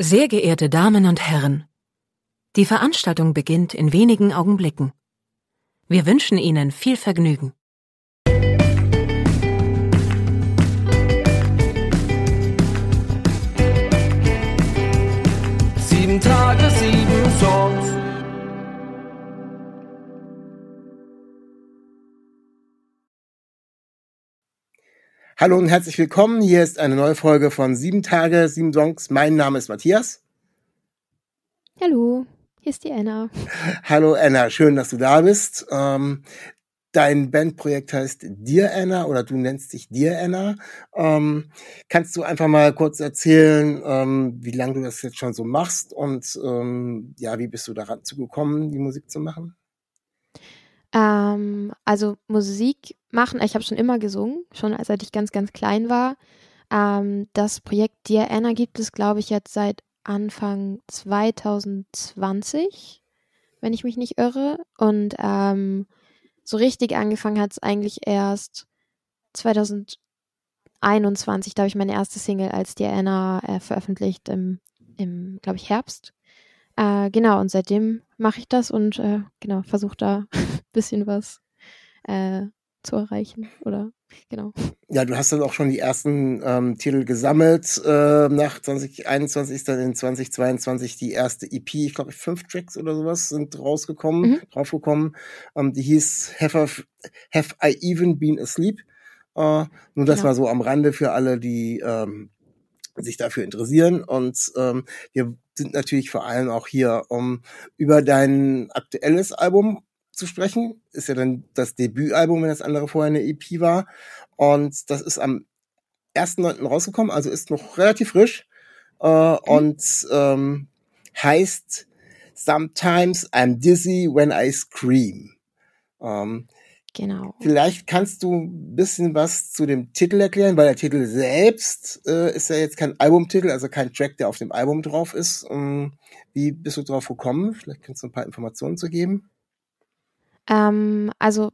Sehr geehrte Damen und Herren, die Veranstaltung beginnt in wenigen Augenblicken. Wir wünschen Ihnen viel Vergnügen. Hallo und herzlich willkommen. Hier ist eine neue Folge von Sieben Tage, sieben Songs. Mein Name ist Matthias. Hallo, hier ist die Anna. Hallo Anna, schön, dass du da bist. Ähm, dein Bandprojekt heißt Dear Anna oder du nennst dich Dear Anna. Ähm, kannst du einfach mal kurz erzählen, ähm, wie lange du das jetzt schon so machst und ähm, ja, wie bist du daran zugekommen, die Musik zu machen? Ähm, also Musik machen, ich habe schon immer gesungen, schon seit ich ganz, ganz klein war. Ähm, das Projekt Dear Anna gibt es, glaube ich, jetzt seit Anfang 2020, wenn ich mich nicht irre. Und ähm, so richtig angefangen hat es eigentlich erst 2021. Da habe ich meine erste Single als Dear Anna äh, veröffentlicht im, im glaube ich, Herbst. Äh, genau, und seitdem mache ich das und äh, genau, versuche da bisschen was äh, zu erreichen. Oder genau. Ja, du hast dann auch schon die ersten ähm, Titel gesammelt. Äh, nach 2021 ist dann in 2022 die erste EP, ich glaube fünf Tracks oder sowas sind rausgekommen, mhm. draufgekommen. Ähm, die hieß Have, I, Have I Even Been Asleep? Äh, nur das genau. war so am Rande für alle, die ähm, sich dafür interessieren. Und ähm, wir sind natürlich vor allem auch hier, um über dein aktuelles Album zu sprechen. Ist ja dann das Debütalbum, wenn das andere vorher eine EP war. Und das ist am 1.9. rausgekommen, also ist noch relativ frisch. Äh, mhm. Und ähm, heißt Sometimes I'm dizzy when I scream. Ähm, genau. Vielleicht kannst du ein bisschen was zu dem Titel erklären, weil der Titel selbst äh, ist ja jetzt kein Albumtitel, also kein Track, der auf dem Album drauf ist. Ähm, wie bist du drauf gekommen? Vielleicht kannst du ein paar Informationen zu geben. Ähm, also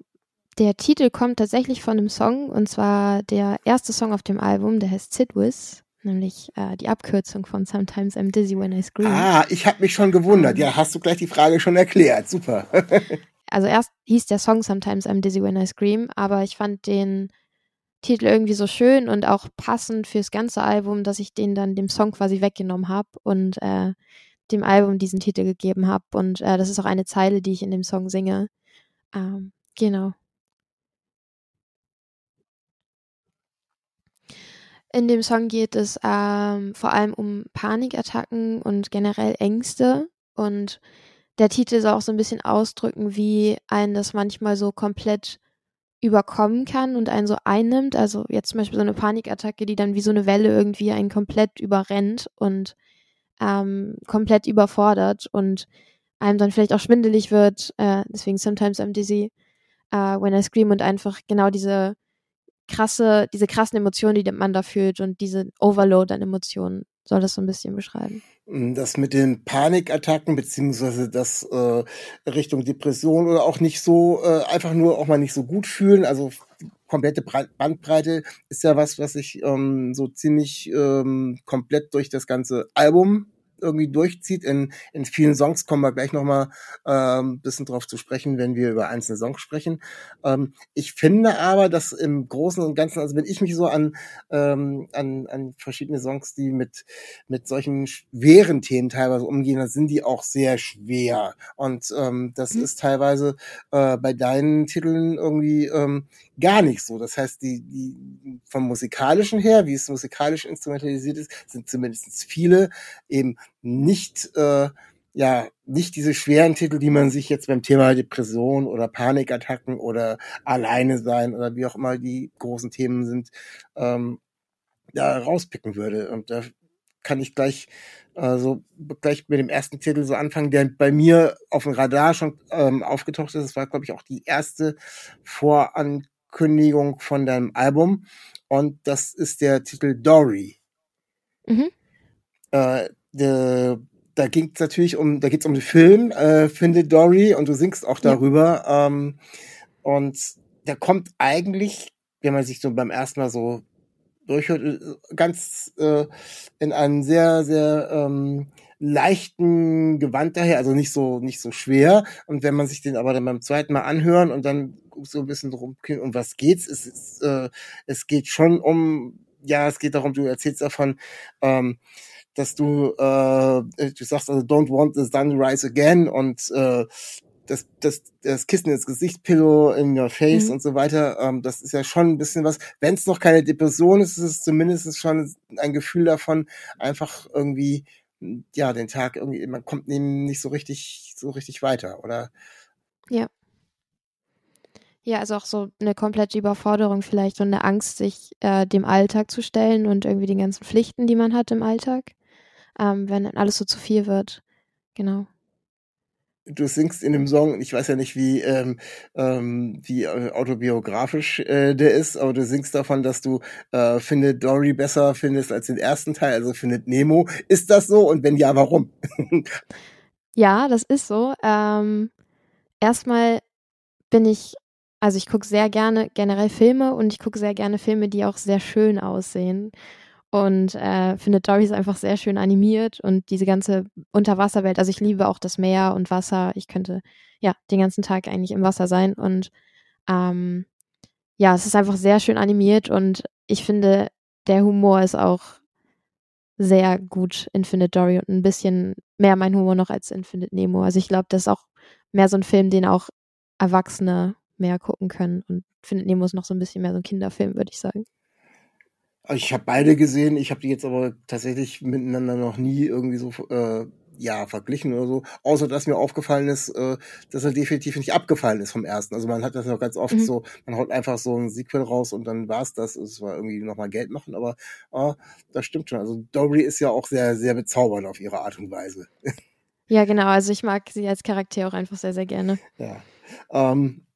der Titel kommt tatsächlich von einem Song und zwar der erste Song auf dem Album, der heißt Sit With, nämlich äh, die Abkürzung von Sometimes I'm Dizzy When I Scream. Ah, ich habe mich schon gewundert. ja, hast du gleich die Frage schon erklärt. Super. also erst hieß der Song Sometimes I'm Dizzy When I Scream, aber ich fand den Titel irgendwie so schön und auch passend fürs ganze Album, dass ich den dann dem Song quasi weggenommen habe und äh, dem Album diesen Titel gegeben habe. Und äh, das ist auch eine Zeile, die ich in dem Song singe. Ähm, genau. In dem Song geht es ähm, vor allem um Panikattacken und generell Ängste. Und der Titel soll auch so ein bisschen ausdrücken, wie einen das manchmal so komplett überkommen kann und einen so einnimmt. Also jetzt zum Beispiel so eine Panikattacke, die dann wie so eine Welle irgendwie einen komplett überrennt und ähm, komplett überfordert und einem dann vielleicht auch schwindelig wird. Äh, deswegen sometimes I'm dizzy uh, when I scream und einfach genau diese krasse, diese krassen Emotionen, die man da fühlt und diese Overload an Emotionen soll das so ein bisschen beschreiben. Das mit den Panikattacken beziehungsweise das äh, Richtung Depression oder auch nicht so äh, einfach nur auch mal nicht so gut fühlen, also komplette Bandbreite ist ja was, was sich ähm, so ziemlich ähm, komplett durch das ganze Album irgendwie durchzieht. In, in vielen Songs kommen wir gleich nochmal ähm, bisschen drauf zu sprechen, wenn wir über einzelne Songs sprechen. Ähm, ich finde aber, dass im Großen und Ganzen, also wenn ich mich so an, ähm, an, an verschiedene Songs, die mit, mit solchen schweren Themen teilweise umgehen, dann sind die auch sehr schwer. Und ähm, das mhm. ist teilweise äh, bei deinen Titeln irgendwie ähm, gar nicht so. Das heißt, die, die vom musikalischen her, wie es musikalisch instrumentalisiert ist, sind zumindest viele eben nicht äh, ja nicht diese schweren Titel, die man sich jetzt beim Thema Depression oder Panikattacken oder alleine sein oder wie auch immer die großen Themen sind, ähm, da rauspicken würde. Und da kann ich gleich äh, so gleich mit dem ersten Titel so anfangen, der bei mir auf dem Radar schon ähm, aufgetaucht ist. Das war, glaube ich, auch die erste Voran Ankündigung von deinem Album und das ist der Titel Dory. Mhm. Äh, de, da ging es natürlich um, da geht es um den Film äh, Finde Dory und du singst auch darüber. Ja. Ähm, und der kommt eigentlich, wenn man sich so beim ersten Mal so durchhört, äh, ganz äh, in einem sehr, sehr ähm, leichten Gewand daher, also nicht so nicht so schwer. Und wenn man sich den aber dann beim zweiten Mal anhören und dann so ein bisschen drum, um was geht's? Es, ist, äh, es geht schon um, ja, es geht darum, du erzählst davon, ähm, dass du, äh, du sagst also, don't want the sun rise again und äh, das, das, das Kissen ins Gesicht, Pillow in your face mhm. und so weiter, ähm, das ist ja schon ein bisschen was. Wenn es noch keine Depression ist, ist es zumindest schon ein Gefühl davon, einfach irgendwie, ja, den Tag irgendwie, man kommt eben nicht so richtig, so richtig weiter, oder? Ja. Ja, also auch so eine komplette Überforderung vielleicht und eine Angst, sich äh, dem Alltag zu stellen und irgendwie den ganzen Pflichten, die man hat im Alltag, ähm, wenn alles so zu viel wird. Genau du singst in dem Song, ich weiß ja nicht, wie, ähm, ähm, wie äh, autobiografisch äh, der ist, aber du singst davon, dass du äh, findet Dory besser findest als den ersten Teil, also findet Nemo. Ist das so? Und wenn ja, warum? ja, das ist so. Ähm, erstmal bin ich, also ich gucke sehr gerne generell Filme und ich gucke sehr gerne Filme, die auch sehr schön aussehen und äh, finde Dory ist einfach sehr schön animiert und diese ganze Unterwasserwelt. Also ich liebe auch das Meer und Wasser. Ich könnte ja den ganzen Tag eigentlich im Wasser sein und ähm, ja, es ist einfach sehr schön animiert und ich finde der Humor ist auch sehr gut in Findet Dory und ein bisschen mehr mein Humor noch als in Findet Nemo. Also ich glaube, das ist auch mehr so ein Film, den auch Erwachsene mehr gucken können und Findet Nemo ist noch so ein bisschen mehr so ein Kinderfilm, würde ich sagen. Ich habe beide gesehen, ich habe die jetzt aber tatsächlich miteinander noch nie irgendwie so äh, ja verglichen oder so, außer dass mir aufgefallen ist, äh, dass er definitiv nicht abgefallen ist vom ersten. Also man hat das ja ganz oft mhm. so, man haut einfach so ein Sequel raus und dann war's das. Es war irgendwie nochmal Geld machen, aber äh, das stimmt schon. Also Dory ist ja auch sehr, sehr bezaubernd auf ihre Art und Weise. Ja, genau. Also ich mag sie als Charakter auch einfach sehr, sehr gerne. Ja. Ähm,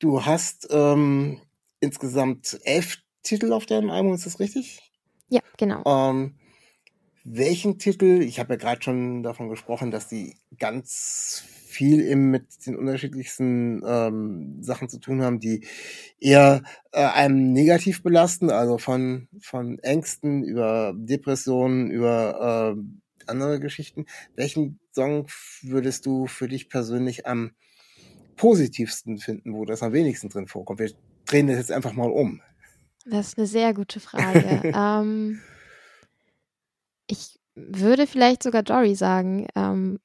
du hast ähm, insgesamt elf Titel auf deinem Album, ist das richtig? Ja, genau. Ähm, welchen Titel, ich habe ja gerade schon davon gesprochen, dass die ganz viel eben mit den unterschiedlichsten ähm, Sachen zu tun haben, die eher äh, einem negativ belasten, also von, von Ängsten über Depressionen, über äh, andere Geschichten. Welchen Song würdest du für dich persönlich am positivsten finden, wo das am wenigsten drin vorkommt? Wir drehen das jetzt einfach mal um. Das ist eine sehr gute Frage. ähm, ich würde vielleicht sogar Dory sagen, ähm,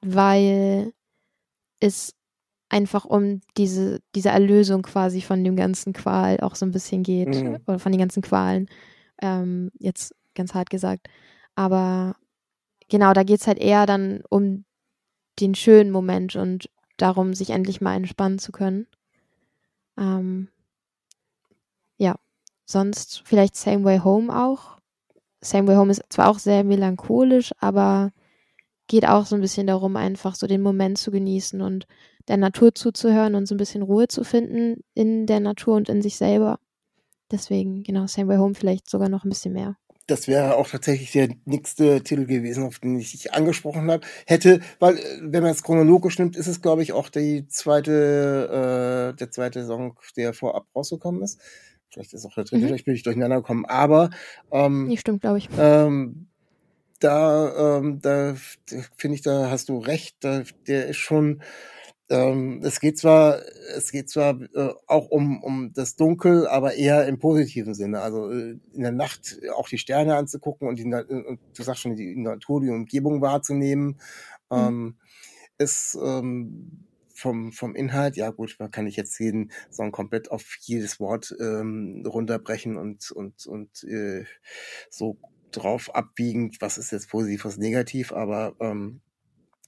weil es einfach um diese, diese Erlösung quasi von dem ganzen Qual auch so ein bisschen geht. Mhm. Oder von den ganzen Qualen. Ähm, jetzt ganz hart gesagt. Aber genau, da geht es halt eher dann um den schönen Moment und darum, sich endlich mal entspannen zu können. Ähm, Sonst vielleicht Same Way Home auch. Same Way Home ist zwar auch sehr melancholisch, aber geht auch so ein bisschen darum, einfach so den Moment zu genießen und der Natur zuzuhören und so ein bisschen Ruhe zu finden in der Natur und in sich selber. Deswegen, genau, Same Way Home vielleicht sogar noch ein bisschen mehr. Das wäre auch tatsächlich der nächste Titel gewesen, auf den ich dich angesprochen habe. Hätte, weil, äh, wenn man es chronologisch nimmt, ist es, glaube ich, auch die zweite, äh, der zweite Song, der vorab rausgekommen ist. Vielleicht ist auch der dritte, mhm. vielleicht bin ich durcheinander gekommen. Aber ähm, nee, stimmt, glaube ich. Ähm, da, ähm, da finde ich, da hast du recht. Da, der ist schon. Ähm, es geht zwar, es geht zwar äh, auch um um das Dunkel, aber eher im positiven Sinne. Also äh, in der Nacht auch die Sterne anzugucken und, die, und du sagst schon die Natur, die Umgebung wahrzunehmen, mhm. ähm, ist ähm, vom, vom Inhalt, ja gut, man kann ich jetzt jeden Song komplett auf jedes Wort ähm, runterbrechen und, und, und äh, so drauf abbiegen, was ist jetzt positiv, was negativ, aber ähm,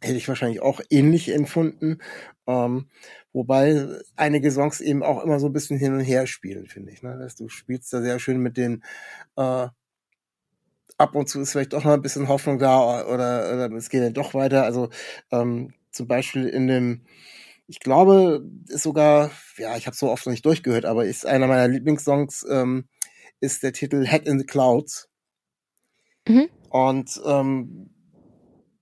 hätte ich wahrscheinlich auch ähnlich empfunden. Ähm, wobei einige Songs eben auch immer so ein bisschen hin und her spielen, finde ich. Ne? Du spielst da sehr schön mit den äh, ab und zu ist vielleicht doch noch ein bisschen Hoffnung da oder, oder es geht dann doch weiter. Also ähm, zum Beispiel in dem ich glaube, ist sogar, ja, ich habe so oft noch nicht durchgehört, aber ist einer meiner Lieblingssongs, ähm, ist der Titel Head in the Clouds. Mhm. Und ähm,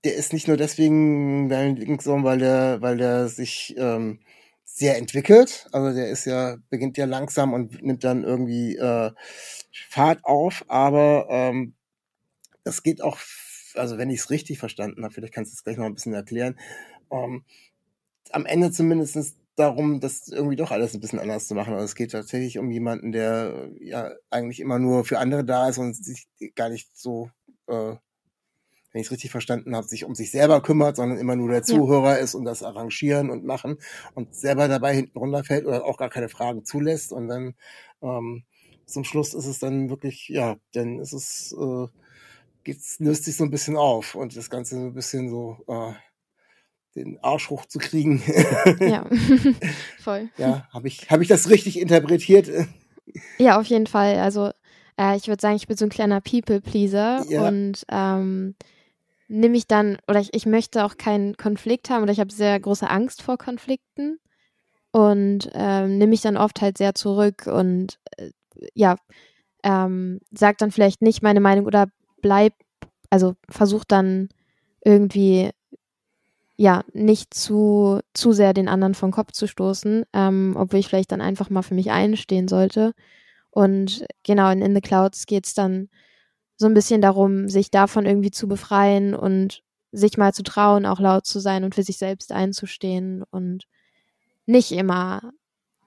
der ist nicht nur deswegen dein Lieblingssong, weil der, weil der sich ähm, sehr entwickelt. Also der ist ja, beginnt ja langsam und nimmt dann irgendwie äh, Fahrt auf, aber ähm, das geht auch, also wenn ich es richtig verstanden habe, vielleicht kannst du es gleich noch ein bisschen erklären, ähm, am Ende zumindest darum, das irgendwie doch alles ein bisschen anders zu machen. Also es geht tatsächlich um jemanden, der ja eigentlich immer nur für andere da ist und sich gar nicht so, äh, wenn ich es richtig verstanden habe, sich um sich selber kümmert, sondern immer nur der Zuhörer ja. ist und das arrangieren und machen und selber dabei hinten runterfällt oder auch gar keine Fragen zulässt und dann ähm, zum Schluss ist es dann wirklich, ja, dann ist es, äh, geht's, löst sich so ein bisschen auf und das Ganze so ein bisschen so, äh, den Arsch hochzukriegen. Ja, voll. Ja, habe ich, hab ich das richtig interpretiert? Ja, auf jeden Fall. Also äh, ich würde sagen, ich bin so ein kleiner People-Pleaser ja. und ähm, nehme ich dann, oder ich, ich möchte auch keinen Konflikt haben oder ich habe sehr große Angst vor Konflikten und ähm, nehme mich dann oft halt sehr zurück und äh, ja, ähm, sag dann vielleicht nicht meine Meinung oder bleib, also versuch dann irgendwie ja, nicht zu, zu sehr den anderen vom Kopf zu stoßen, ähm, obwohl ich vielleicht dann einfach mal für mich einstehen sollte. Und genau, in In the Clouds geht es dann so ein bisschen darum, sich davon irgendwie zu befreien und sich mal zu trauen, auch laut zu sein und für sich selbst einzustehen und nicht immer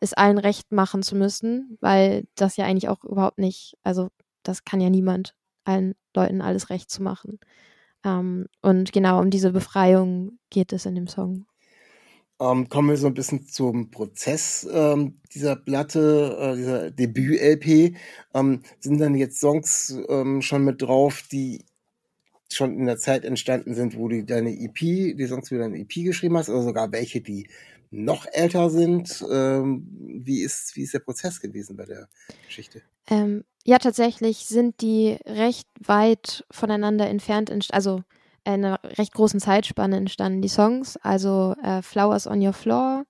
es allen recht machen zu müssen, weil das ja eigentlich auch überhaupt nicht, also das kann ja niemand, allen Leuten alles recht zu machen. Ähm, und genau um diese Befreiung geht es in dem Song. Ähm, kommen wir so ein bisschen zum Prozess ähm, dieser Platte, äh, dieser Debüt-LP. Ähm, sind dann jetzt Songs ähm, schon mit drauf, die schon in der Zeit entstanden sind, wo du deine EP, die Songs für deine EP geschrieben hast, oder sogar welche, die noch älter sind. Ähm, wie, ist, wie ist der Prozess gewesen bei der Geschichte? Ähm, ja, tatsächlich sind die recht weit voneinander entfernt, also in einer recht großen Zeitspanne entstanden, die Songs. Also äh, Flowers on Your Floor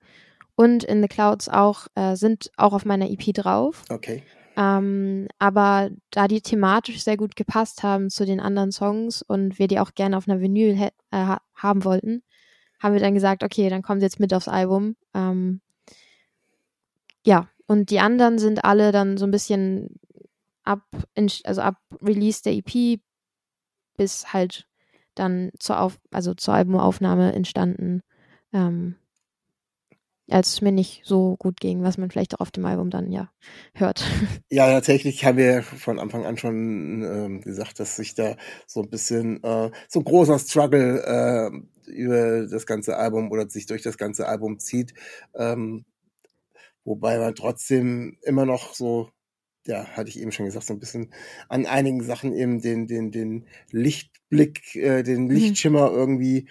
und In the Clouds auch äh, sind auch auf meiner EP drauf. Okay. Ähm, aber da die thematisch sehr gut gepasst haben zu den anderen Songs und wir die auch gerne auf einer Vinyl äh, haben wollten, haben wir dann gesagt, okay, dann kommen sie jetzt mit aufs Album. Ähm, ja, und die anderen sind alle dann so ein bisschen ab, also ab Release der EP bis halt dann zur, Auf, also zur Albumaufnahme entstanden, ähm, als es mir nicht so gut ging, was man vielleicht auch auf dem Album dann ja hört. Ja, tatsächlich haben wir von Anfang an schon ähm, gesagt, dass sich da so ein bisschen äh, so ein großer Struggle äh, über das ganze Album oder sich durch das ganze Album zieht. Ähm, wobei man trotzdem immer noch so ja, hatte ich eben schon gesagt, so ein bisschen an einigen Sachen eben den, den, den Lichtblick, äh, den mhm. Lichtschimmer irgendwie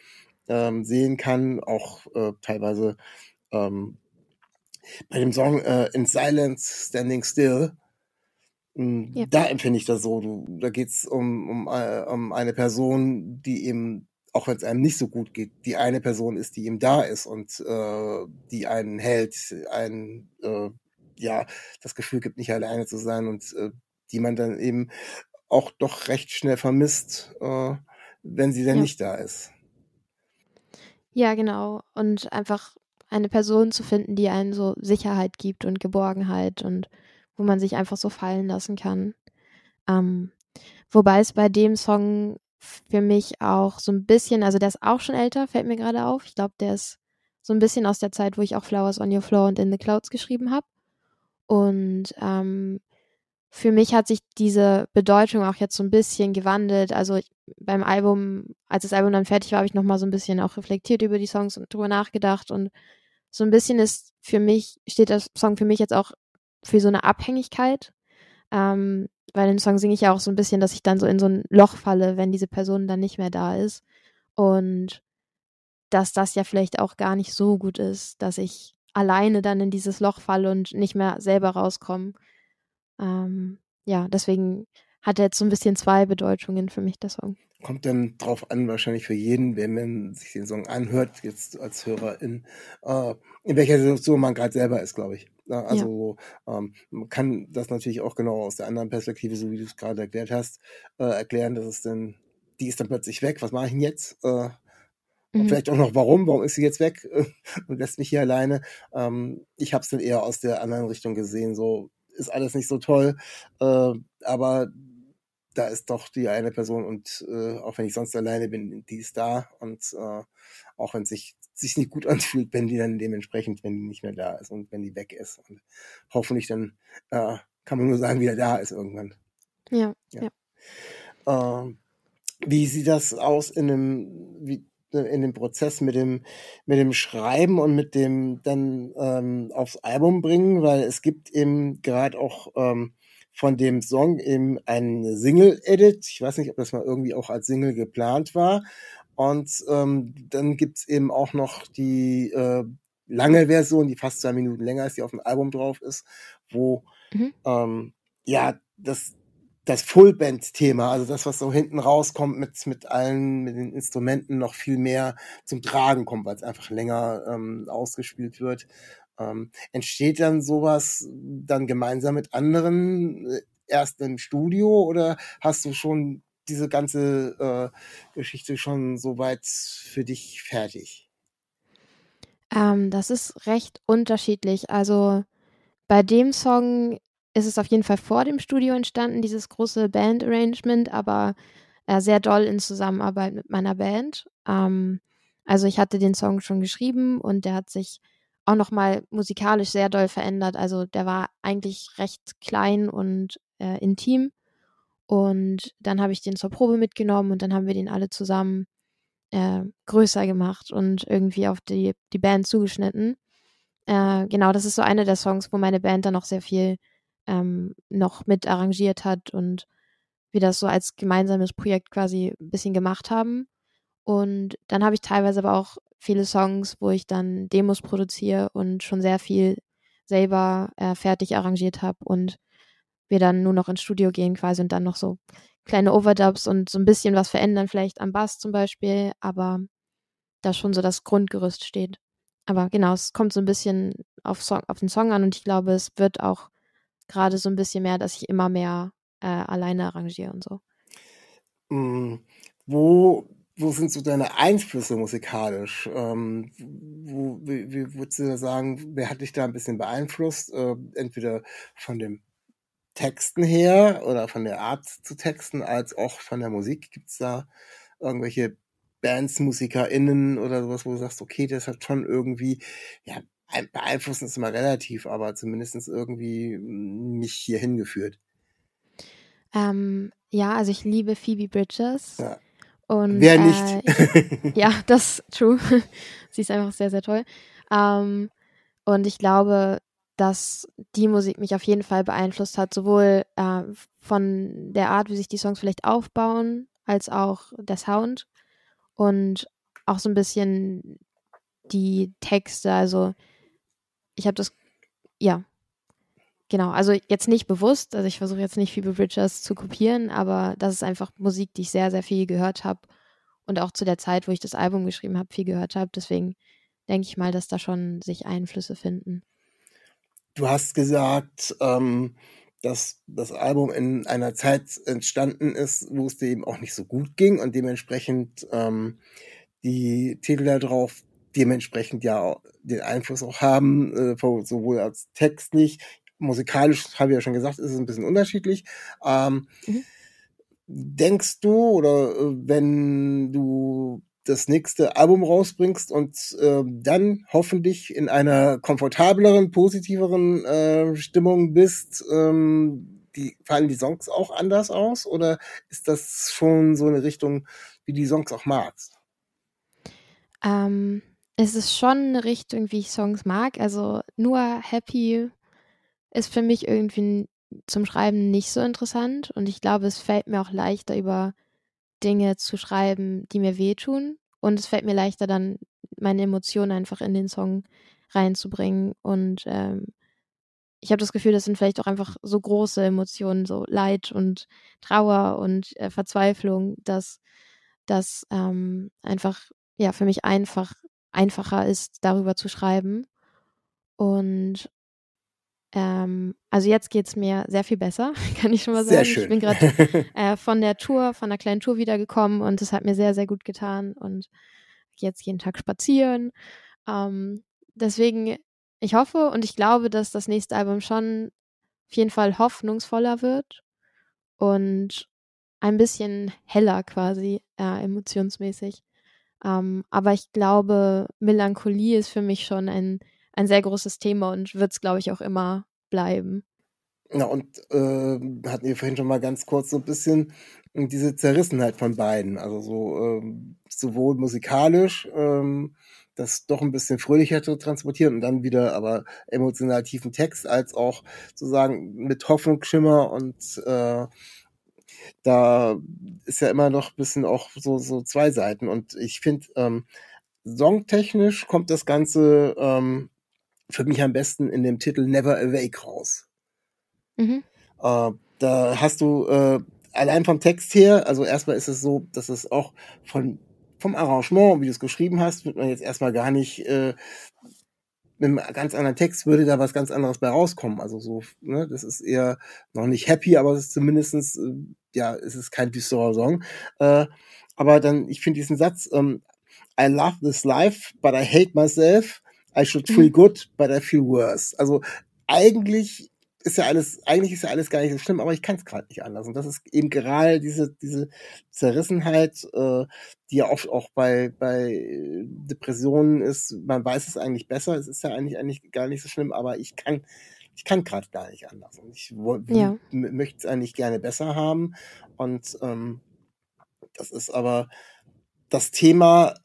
ähm, sehen kann, auch äh, teilweise ähm, bei dem Song äh, In Silence Standing Still. Hm, ja. Da empfinde ich das so. Da geht's um, um, äh, um eine Person, die eben, auch wenn es einem nicht so gut geht, die eine Person ist, die ihm da ist und äh, die einen hält, einen äh, ja das Gefühl gibt, nicht alleine zu sein und äh, die man dann eben auch doch recht schnell vermisst, äh, wenn sie denn ja. nicht da ist. Ja, genau. Und einfach eine Person zu finden, die einen so Sicherheit gibt und Geborgenheit und wo man sich einfach so fallen lassen kann. Ähm, wobei es bei dem Song für mich auch so ein bisschen, also der ist auch schon älter, fällt mir gerade auf. Ich glaube, der ist so ein bisschen aus der Zeit, wo ich auch Flowers on Your Floor und In the Clouds geschrieben habe. Und ähm, für mich hat sich diese Bedeutung auch jetzt so ein bisschen gewandelt. Also ich, beim Album, als das Album dann fertig war, habe ich nochmal so ein bisschen auch reflektiert über die Songs und drüber nachgedacht. Und so ein bisschen ist für mich, steht das Song für mich jetzt auch für so eine Abhängigkeit. Ähm, weil im Song singe ich ja auch so ein bisschen, dass ich dann so in so ein Loch falle, wenn diese Person dann nicht mehr da ist. Und dass das ja vielleicht auch gar nicht so gut ist, dass ich alleine dann in dieses Loch falle und nicht mehr selber rauskomme. Ähm, ja, deswegen hat er jetzt so ein bisschen zwei Bedeutungen für mich, der Song. Kommt dann drauf an, wahrscheinlich für jeden, wenn man sich den Song anhört, jetzt als Hörerin, äh, in welcher Situation man gerade selber ist, glaube ich. Also ja. ähm, man kann das natürlich auch genau aus der anderen Perspektive, so wie du es gerade erklärt hast, äh, erklären, dass es dann, die ist dann plötzlich weg, was mache ich denn jetzt? Äh, Mhm. Vielleicht auch noch, warum? Warum ist sie jetzt weg und lässt mich hier alleine? Ähm, ich habe es dann eher aus der anderen Richtung gesehen. So ist alles nicht so toll, äh, aber da ist doch die eine Person und äh, auch wenn ich sonst alleine bin, die ist da und äh, auch wenn es sich, sich nicht gut anfühlt, wenn die dann dementsprechend, wenn die nicht mehr da ist und wenn die weg ist und hoffentlich dann äh, kann man nur sagen, wieder da ist irgendwann. Ja, ja. ja. Ähm, wie sieht das aus in einem, wie, in dem Prozess mit dem, mit dem Schreiben und mit dem dann ähm, aufs Album bringen, weil es gibt eben gerade auch ähm, von dem Song eben einen Single-Edit. Ich weiß nicht, ob das mal irgendwie auch als Single geplant war. Und ähm, dann gibt's eben auch noch die äh, lange Version, die fast zwei Minuten länger ist, die auf dem Album drauf ist, wo mhm. ähm, ja das das Fullband-Thema, also das, was so hinten rauskommt mit, mit allen, mit den Instrumenten noch viel mehr zum Tragen kommt, weil es einfach länger ähm, ausgespielt wird. Ähm, entsteht dann sowas dann gemeinsam mit anderen äh, erst im Studio oder hast du schon diese ganze äh, Geschichte schon soweit für dich fertig? Ähm, das ist recht unterschiedlich. Also bei dem Song ist es auf jeden Fall vor dem Studio entstanden, dieses große Band-Arrangement, aber äh, sehr doll in Zusammenarbeit mit meiner Band. Ähm, also ich hatte den Song schon geschrieben und der hat sich auch nochmal musikalisch sehr doll verändert. Also der war eigentlich recht klein und äh, intim. Und dann habe ich den zur Probe mitgenommen und dann haben wir den alle zusammen äh, größer gemacht und irgendwie auf die, die Band zugeschnitten. Äh, genau, das ist so einer der Songs, wo meine Band dann noch sehr viel ähm, noch mit arrangiert hat und wir das so als gemeinsames Projekt quasi ein bisschen gemacht haben. Und dann habe ich teilweise aber auch viele Songs, wo ich dann Demos produziere und schon sehr viel selber äh, fertig arrangiert habe und wir dann nur noch ins Studio gehen quasi und dann noch so kleine Overdubs und so ein bisschen was verändern, vielleicht am Bass zum Beispiel, aber da schon so das Grundgerüst steht. Aber genau, es kommt so ein bisschen auf, Song, auf den Song an und ich glaube, es wird auch gerade so ein bisschen mehr, dass ich immer mehr äh, alleine arrangiere und so. Mm, wo, wo sind so deine Einflüsse musikalisch? Ähm, wo, wie, wie würdest du sagen, wer hat dich da ein bisschen beeinflusst? Äh, entweder von dem Texten her oder von der Art zu texten, als auch von der Musik? Gibt es da irgendwelche Bands, MusikerInnen oder sowas, wo du sagst, okay, das hat schon irgendwie, ja, beeinflussen ist immer relativ, aber zumindest irgendwie mich hier hingeführt. Ähm, ja, also ich liebe Phoebe Bridges. Ja. Und, Wer nicht? Äh, ja, das ist true. Sie ist einfach sehr, sehr toll. Ähm, und ich glaube, dass die Musik mich auf jeden Fall beeinflusst hat, sowohl äh, von der Art, wie sich die Songs vielleicht aufbauen, als auch der Sound und auch so ein bisschen die Texte. Also ich habe das, ja, genau, also jetzt nicht bewusst, also ich versuche jetzt nicht Phoebe Bridgers zu kopieren, aber das ist einfach Musik, die ich sehr, sehr viel gehört habe und auch zu der Zeit, wo ich das Album geschrieben habe, viel gehört habe. Deswegen denke ich mal, dass da schon sich Einflüsse finden. Du hast gesagt, ähm, dass das Album in einer Zeit entstanden ist, wo es dir eben auch nicht so gut ging und dementsprechend ähm, die Titel darauf dementsprechend ja den Einfluss auch haben, äh, sowohl als textlich, musikalisch, habe ich ja schon gesagt, ist es ein bisschen unterschiedlich. Ähm, mhm. Denkst du oder äh, wenn du das nächste Album rausbringst und äh, dann hoffentlich in einer komfortableren, positiveren äh, Stimmung bist, ähm, die, fallen die Songs auch anders aus oder ist das schon so eine Richtung, wie die Songs auch magst? Ähm, es ist schon eine Richtung, wie ich Songs mag. Also nur Happy ist für mich irgendwie zum Schreiben nicht so interessant. Und ich glaube, es fällt mir auch leichter, über Dinge zu schreiben, die mir wehtun. Und es fällt mir leichter, dann meine Emotionen einfach in den Song reinzubringen. Und ähm, ich habe das Gefühl, das sind vielleicht auch einfach so große Emotionen, so Leid und Trauer und äh, Verzweiflung, dass das ähm, einfach ja für mich einfach einfacher ist, darüber zu schreiben. Und ähm, also jetzt geht es mir sehr viel besser, kann ich schon mal sagen. Sehr schön. Ich bin gerade äh, von der Tour, von einer kleinen Tour wiedergekommen und es hat mir sehr, sehr gut getan. Und jetzt jeden Tag spazieren. Ähm, deswegen, ich hoffe und ich glaube, dass das nächste Album schon auf jeden Fall hoffnungsvoller wird und ein bisschen heller quasi, äh, emotionsmäßig. Ähm, aber ich glaube, Melancholie ist für mich schon ein, ein sehr großes Thema und wird es, glaube ich, auch immer bleiben. Ja, und äh, hatten wir vorhin schon mal ganz kurz so ein bisschen diese Zerrissenheit von beiden. Also so ähm, sowohl musikalisch ähm, das doch ein bisschen fröhlicher zu transportieren und dann wieder aber emotional tiefen Text, als auch sozusagen mit Hoffnungsschimmer und äh, da ist ja immer noch ein bisschen auch so, so zwei Seiten. Und ich finde, ähm, songtechnisch kommt das Ganze ähm, für mich am besten in dem Titel Never Awake raus. Mhm. Äh, da hast du äh, allein vom Text her, also erstmal ist es so, dass es auch von vom Arrangement, wie du es geschrieben hast, wird man jetzt erstmal gar nicht äh, mit einem ganz anderen Text würde da was ganz anderes bei rauskommen. Also so, ne, das ist eher noch nicht happy, aber es ist zumindestens, äh, ja, es ist kein düsterer Song. Äh, aber dann, ich finde diesen Satz, ähm, I love this life, but I hate myself. I should feel mhm. good, but I feel worse. Also eigentlich ist ja alles, eigentlich ist ja alles gar nicht so schlimm, aber ich kann es gerade nicht anders. Und das ist eben gerade diese, diese Zerrissenheit, äh, die ja oft auch bei, bei Depressionen ist, man weiß es eigentlich besser, es ist ja eigentlich, eigentlich gar nicht so schlimm, aber ich kann, ich kann gerade gar nicht anders. Und ich ja. möchte es eigentlich gerne besser haben. Und ähm, das ist aber das Thema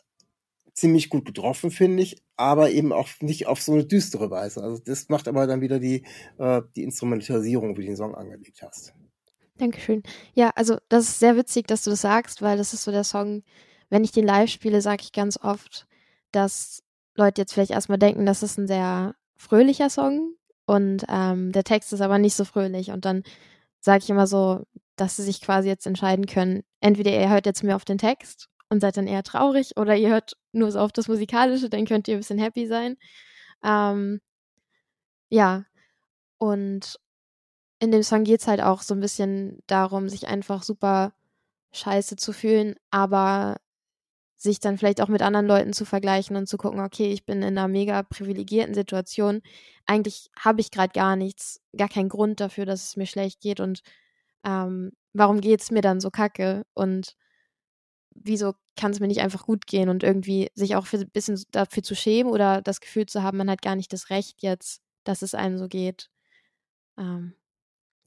ziemlich gut getroffen, finde ich, aber eben auch nicht auf so eine düstere Weise. Also das macht aber dann wieder die, äh, die Instrumentalisierung, wie du den Song angelegt hast. Dankeschön. Ja, also das ist sehr witzig, dass du das sagst, weil das ist so der Song, wenn ich den live spiele, sage ich ganz oft, dass Leute jetzt vielleicht erstmal denken, das ist ein sehr fröhlicher Song und ähm, der Text ist aber nicht so fröhlich. Und dann sage ich immer so, dass sie sich quasi jetzt entscheiden können, entweder ihr hört jetzt mehr auf den Text und seid dann eher traurig oder ihr hört nur so auf das Musikalische, dann könnt ihr ein bisschen happy sein. Ähm, ja, und in dem Song geht es halt auch so ein bisschen darum, sich einfach super scheiße zu fühlen, aber sich dann vielleicht auch mit anderen Leuten zu vergleichen und zu gucken, okay, ich bin in einer mega privilegierten Situation. Eigentlich habe ich gerade gar nichts, gar keinen Grund dafür, dass es mir schlecht geht und ähm, warum geht es mir dann so kacke? Und wieso kann es mir nicht einfach gut gehen und irgendwie sich auch ein bisschen dafür zu schämen oder das Gefühl zu haben, man hat gar nicht das Recht jetzt, dass es einem so geht. Ähm,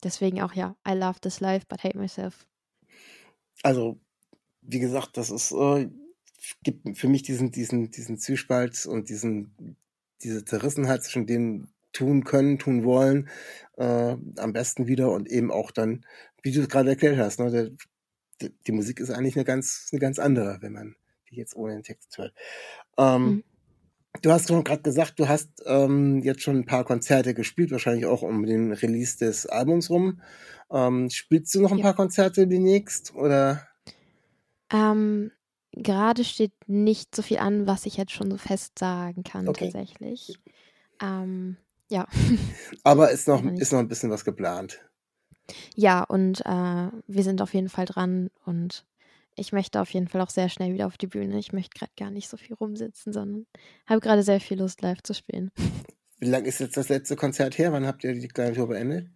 deswegen auch ja, I love this life, but hate myself. Also, wie gesagt, das ist, äh, gibt für mich diesen, diesen, diesen Zwiespalt und diesen, diese Zerrissenheit zwischen dem tun können, tun wollen, äh, am besten wieder und eben auch dann, wie du es gerade erklärt hast, ne, der die Musik ist eigentlich eine ganz, eine ganz andere, wenn man die jetzt ohne den Text hört. Ähm, mhm. Du hast schon gerade gesagt, du hast ähm, jetzt schon ein paar Konzerte gespielt, wahrscheinlich auch um den Release des Albums rum. Ähm, spielst du noch ein ja. paar Konzerte demnächst oder? Ähm, gerade steht nicht so viel an, was ich jetzt schon so fest sagen kann okay. tatsächlich. Ähm, ja. Aber ist noch, ist noch ein bisschen was geplant. Ja, und äh, wir sind auf jeden Fall dran und ich möchte auf jeden Fall auch sehr schnell wieder auf die Bühne. Ich möchte gerade gar nicht so viel rumsitzen, sondern habe gerade sehr viel Lust, live zu spielen. Wie lange ist jetzt das letzte Konzert her? Wann habt ihr die kleine Tour beendet?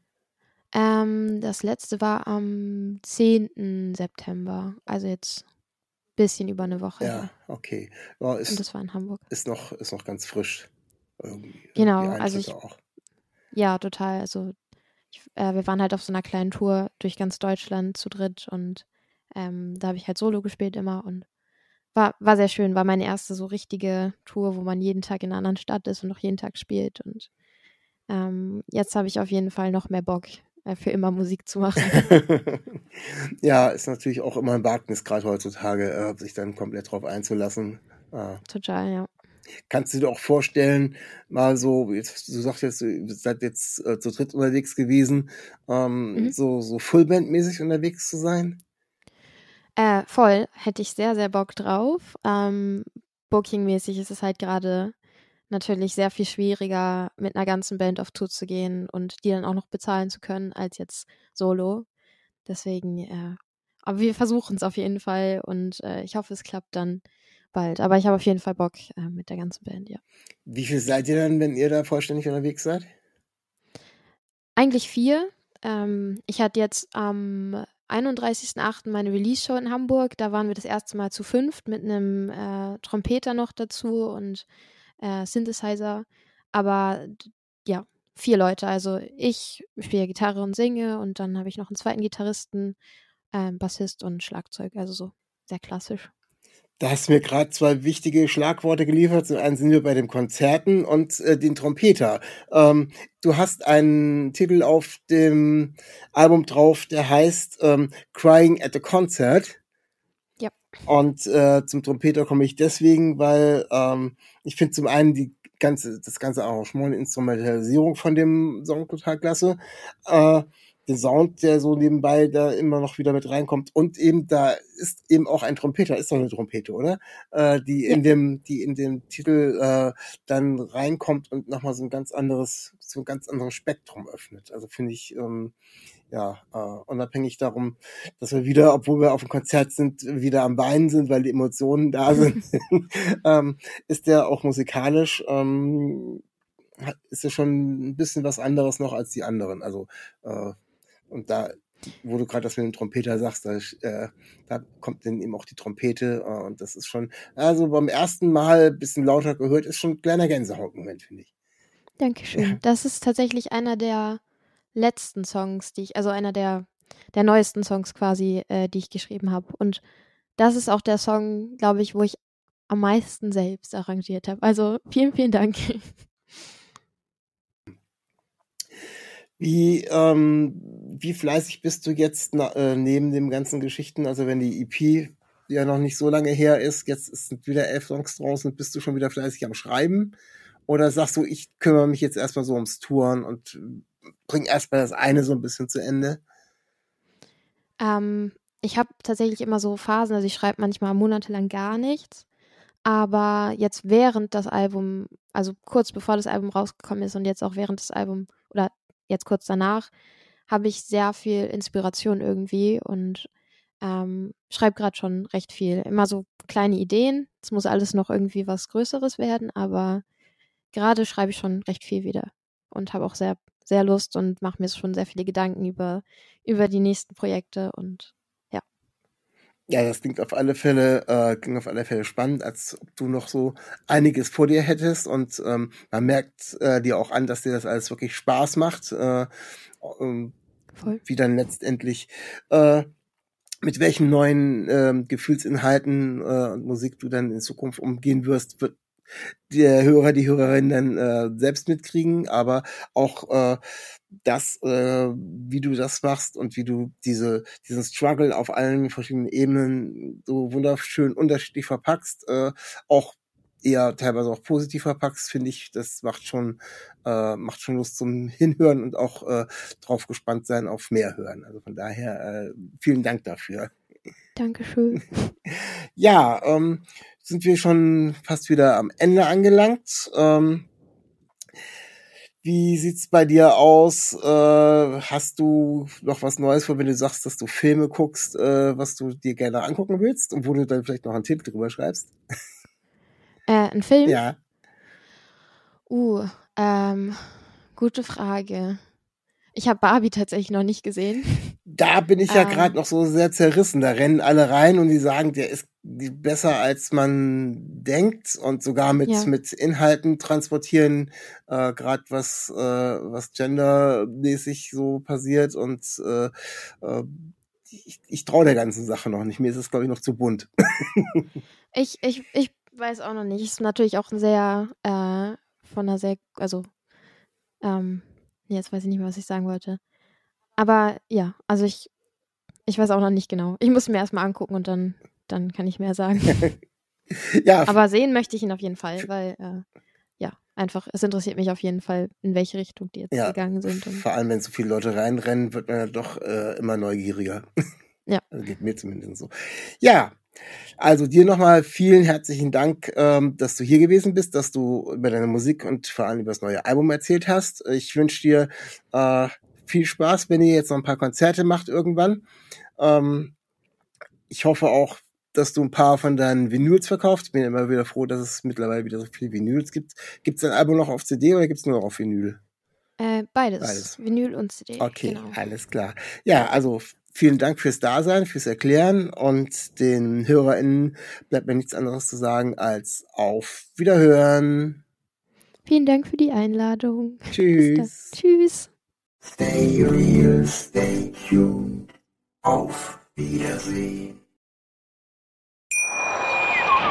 Ähm, das letzte war am 10. September, also jetzt ein bisschen über eine Woche. Ja, okay. Oh, ist, und das war in Hamburg. Ist noch, ist noch ganz frisch. Irgendwie, genau, also ich, auch. ja, total. Also ich, äh, wir waren halt auf so einer kleinen Tour durch ganz Deutschland zu dritt und ähm, da habe ich halt Solo gespielt immer und war, war sehr schön, war meine erste so richtige Tour, wo man jeden Tag in einer anderen Stadt ist und noch jeden Tag spielt und ähm, jetzt habe ich auf jeden Fall noch mehr Bock, äh, für immer Musik zu machen. ja, ist natürlich auch immer ein Wagnis, gerade heutzutage, äh, sich dann komplett drauf einzulassen. Ah. Total, ja. Kannst du dir auch vorstellen, mal so, jetzt, du sagst jetzt, du seid jetzt äh, zu dritt unterwegs gewesen, ähm, mhm. so, so Fullband-mäßig unterwegs zu sein? Äh, voll, hätte ich sehr, sehr Bock drauf. Ähm, Booking-mäßig ist es halt gerade natürlich sehr viel schwieriger, mit einer ganzen Band auf Tour zu gehen und die dann auch noch bezahlen zu können, als jetzt solo. Deswegen, äh, aber wir versuchen es auf jeden Fall und äh, ich hoffe, es klappt dann. Bald. Aber ich habe auf jeden Fall Bock äh, mit der ganzen Band, ja. Wie viel seid ihr dann, wenn ihr da vollständig unterwegs seid? Eigentlich vier. Ähm, ich hatte jetzt am 31.08. meine Release-Show in Hamburg. Da waren wir das erste Mal zu fünft mit einem äh, Trompeter noch dazu und äh, Synthesizer. Aber ja, vier Leute. Also ich spiele Gitarre und singe und dann habe ich noch einen zweiten Gitarristen, äh, Bassist und Schlagzeug. Also so sehr klassisch. Da hast du mir gerade zwei wichtige Schlagworte geliefert. Zum einen sind wir bei den Konzerten und äh, den Trompeter. Ähm, du hast einen Titel auf dem Album drauf, der heißt ähm, Crying at the Concert. Ja. Und äh, zum Trompeter komme ich deswegen, weil ähm, ich finde zum einen die ganze, das ganze Arrangement, Instrumentalisierung von dem Song total klasse. Äh, den Sound, der so nebenbei da immer noch wieder mit reinkommt. Und eben da ist eben auch ein Trompeter, ist doch eine Trompete, oder? Äh, die in dem, die in dem Titel äh, dann reinkommt und nochmal so ein ganz anderes, so ein ganz anderes Spektrum öffnet. Also finde ich, ähm, ja, äh, unabhängig darum, dass wir wieder, obwohl wir auf dem Konzert sind, wieder am Beinen sind, weil die Emotionen da sind, ähm, ist der auch musikalisch, ähm, ist ja schon ein bisschen was anderes noch als die anderen. Also äh, und da, wo du gerade das mit dem Trompeter sagst, da, äh, da kommt dann eben auch die Trompete äh, und das ist schon, also beim ersten Mal ein bisschen lauter gehört, ist schon ein kleiner Gänsehaut-Moment, finde ich. Dankeschön. Ja. Das ist tatsächlich einer der letzten Songs, die ich, also einer der, der neuesten Songs quasi, äh, die ich geschrieben habe. Und das ist auch der Song, glaube ich, wo ich am meisten selbst arrangiert habe. Also vielen, vielen Dank. Wie, ähm, wie fleißig bist du jetzt na, äh, neben den ganzen Geschichten? Also wenn die EP ja noch nicht so lange her ist, jetzt sind wieder elf Songs draußen, bist du schon wieder fleißig am Schreiben? Oder sagst du, ich kümmere mich jetzt erstmal so ums Touren und bring erstmal das eine so ein bisschen zu Ende? Ähm, ich habe tatsächlich immer so Phasen, also ich schreibe manchmal monatelang gar nichts. Aber jetzt während das Album, also kurz bevor das Album rausgekommen ist und jetzt auch während das Album jetzt kurz danach, habe ich sehr viel Inspiration irgendwie und ähm, schreibe gerade schon recht viel. Immer so kleine Ideen. Es muss alles noch irgendwie was Größeres werden, aber gerade schreibe ich schon recht viel wieder und habe auch sehr, sehr Lust und mache mir schon sehr viele Gedanken über, über die nächsten Projekte und ja. Das klingt auf alle Fälle, äh, klingt auf alle Fälle spannend, als ob du noch so einiges vor dir hättest und ähm, man merkt äh, dir auch an, dass dir das alles wirklich Spaß macht. Äh, ähm, Voll. wie dann letztendlich äh, mit welchen neuen äh, Gefühlsinhalten äh, und Musik du dann in Zukunft umgehen wirst, wird der Hörer, die Hörerin dann äh, selbst mitkriegen, aber auch äh, das, äh, wie du das machst und wie du diese diesen Struggle auf allen verschiedenen Ebenen so wunderschön unterschiedlich verpackst, äh, auch eher teilweise auch positiv verpackst, finde ich, das macht schon, äh, macht schon Lust zum Hinhören und auch äh, drauf gespannt sein auf mehr hören. Also von daher äh, vielen Dank dafür. Dankeschön. ja, ähm, sind wir schon fast wieder am Ende angelangt. Ähm, wie sieht's bei dir aus? Äh, hast du noch was Neues vor, wenn du sagst, dass du Filme guckst, äh, was du dir gerne angucken willst und wo du dann vielleicht noch einen Titel drüber schreibst? Äh, ein Film? Ja. Uh, ähm, gute Frage. Ich habe Barbie tatsächlich noch nicht gesehen. Da bin ich ja ähm, gerade noch so sehr zerrissen. Da rennen alle rein und die sagen, der ist besser als man denkt und sogar mit ja. mit Inhalten transportieren, äh, gerade was äh, was gendermäßig so passiert und äh, äh, ich, ich traue der ganzen Sache noch nicht. Mir ist es glaube ich noch zu bunt. ich ich ich weiß auch noch nicht. Ist natürlich auch ein sehr, äh, von einer sehr, also, ähm, jetzt weiß ich nicht mehr, was ich sagen wollte. Aber ja, also ich, ich weiß auch noch nicht genau. Ich muss mir erstmal angucken und dann, dann kann ich mehr sagen. ja. Aber sehen möchte ich ihn auf jeden Fall, weil, äh, ja, einfach, es interessiert mich auf jeden Fall, in welche Richtung die jetzt ja, gegangen sind. vor allem, wenn so viele Leute reinrennen, wird man ja doch äh, immer neugieriger. Ja. Also geht mir zumindest so. Ja, also dir nochmal vielen herzlichen Dank, ähm, dass du hier gewesen bist, dass du über deine Musik und vor allem über das neue Album erzählt hast. Ich wünsche dir äh, viel Spaß, wenn ihr jetzt noch ein paar Konzerte macht irgendwann. Ähm, ich hoffe auch, dass du ein paar von deinen Vinyls verkaufst. Ich bin immer wieder froh, dass es mittlerweile wieder so viele Vinyls gibt. Gibt es dein Album noch auf CD oder gibt es nur noch auf Vinyl? Äh, beides. beides. Vinyl und CD. Okay, genau. alles klar. Ja, also vielen Dank fürs Dasein, fürs Erklären und den HörerInnen bleibt mir nichts anderes zu sagen als auf Wiederhören. Vielen Dank für die Einladung. Tschüss. Tschüss. Stay real, stay tuned. Auf Wiedersehen.